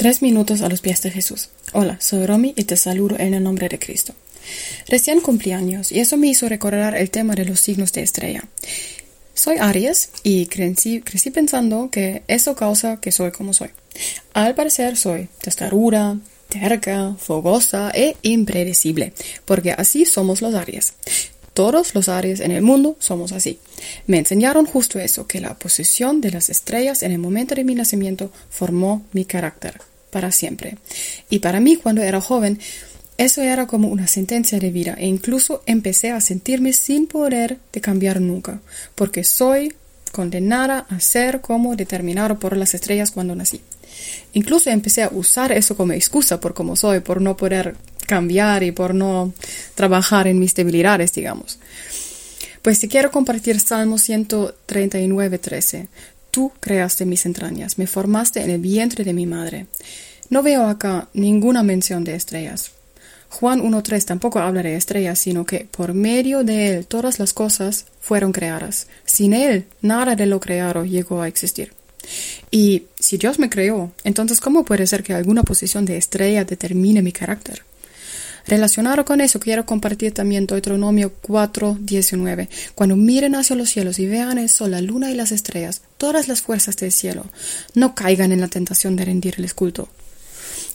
Tres minutos a los pies de Jesús. Hola, soy Romy y te saludo en el nombre de Cristo. Recién cumplí años y eso me hizo recordar el tema de los signos de estrella. Soy Aries y crecí, crecí pensando que eso causa que soy como soy. Al parecer soy testaruda, terca, fogosa e impredecible, porque así somos los Aries. Todos los Aries en el mundo somos así. Me enseñaron justo eso, que la posición de las estrellas en el momento de mi nacimiento formó mi carácter para siempre. Y para mí, cuando era joven, eso era como una sentencia de vida e incluso empecé a sentirme sin poder de cambiar nunca, porque soy condenada a ser como determinado por las estrellas cuando nací. Incluso empecé a usar eso como excusa por cómo soy, por no poder cambiar y por no trabajar en mis debilidades, digamos. Pues te quiero compartir Salmo 139, 13. Tú creaste mis entrañas, me formaste en el vientre de mi madre. No veo acá ninguna mención de estrellas. Juan 1.3 tampoco habla de estrellas, sino que por medio de él todas las cosas fueron creadas. Sin él, nada de lo creado llegó a existir. Y si Dios me creó, entonces ¿cómo puede ser que alguna posición de estrella determine mi carácter? Relacionado con eso, quiero compartir también Deuteronomio 4:19. Cuando miren hacia los cielos y vean el sol, la luna y las estrellas, todas las fuerzas del cielo, no caigan en la tentación de rendirles culto.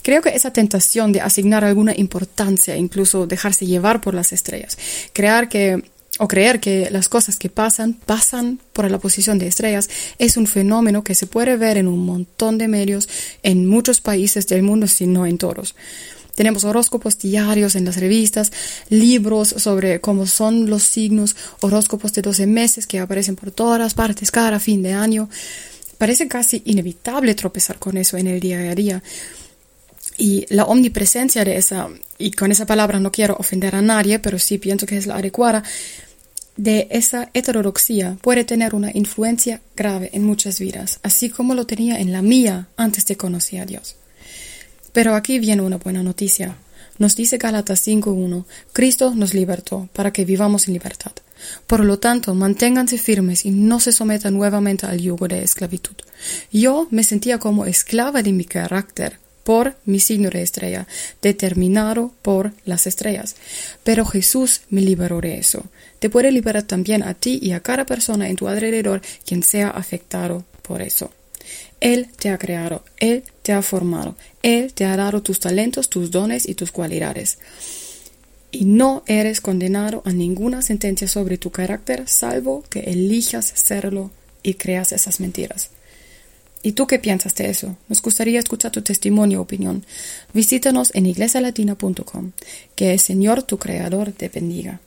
Creo que esa tentación de asignar alguna importancia, incluso dejarse llevar por las estrellas, crear que o creer que las cosas que pasan pasan por la posición de estrellas es un fenómeno que se puede ver en un montón de medios en muchos países del mundo, si no en todos. Tenemos horóscopos diarios en las revistas, libros sobre cómo son los signos, horóscopos de 12 meses que aparecen por todas partes cada fin de año. Parece casi inevitable tropezar con eso en el día a día. Y la omnipresencia de esa, y con esa palabra no quiero ofender a nadie, pero sí pienso que es la adecuada, de esa heterodoxia puede tener una influencia grave en muchas vidas, así como lo tenía en la mía antes de conocer a Dios. Pero aquí viene una buena noticia. Nos dice Gálatas 5.1, Cristo nos libertó para que vivamos en libertad. Por lo tanto, manténganse firmes y no se sometan nuevamente al yugo de esclavitud. Yo me sentía como esclava de mi carácter por mi signo de estrella, determinado por las estrellas. Pero Jesús me liberó de eso. Te puede liberar también a ti y a cada persona en tu alrededor quien sea afectado por eso. Él te ha creado, Él te ha formado, Él te ha dado tus talentos, tus dones y tus cualidades. Y no eres condenado a ninguna sentencia sobre tu carácter, salvo que elijas serlo y creas esas mentiras. ¿Y tú qué piensas de eso? Nos gustaría escuchar tu testimonio o opinión. Visítanos en iglesialatina.com. Que el Señor tu Creador te bendiga.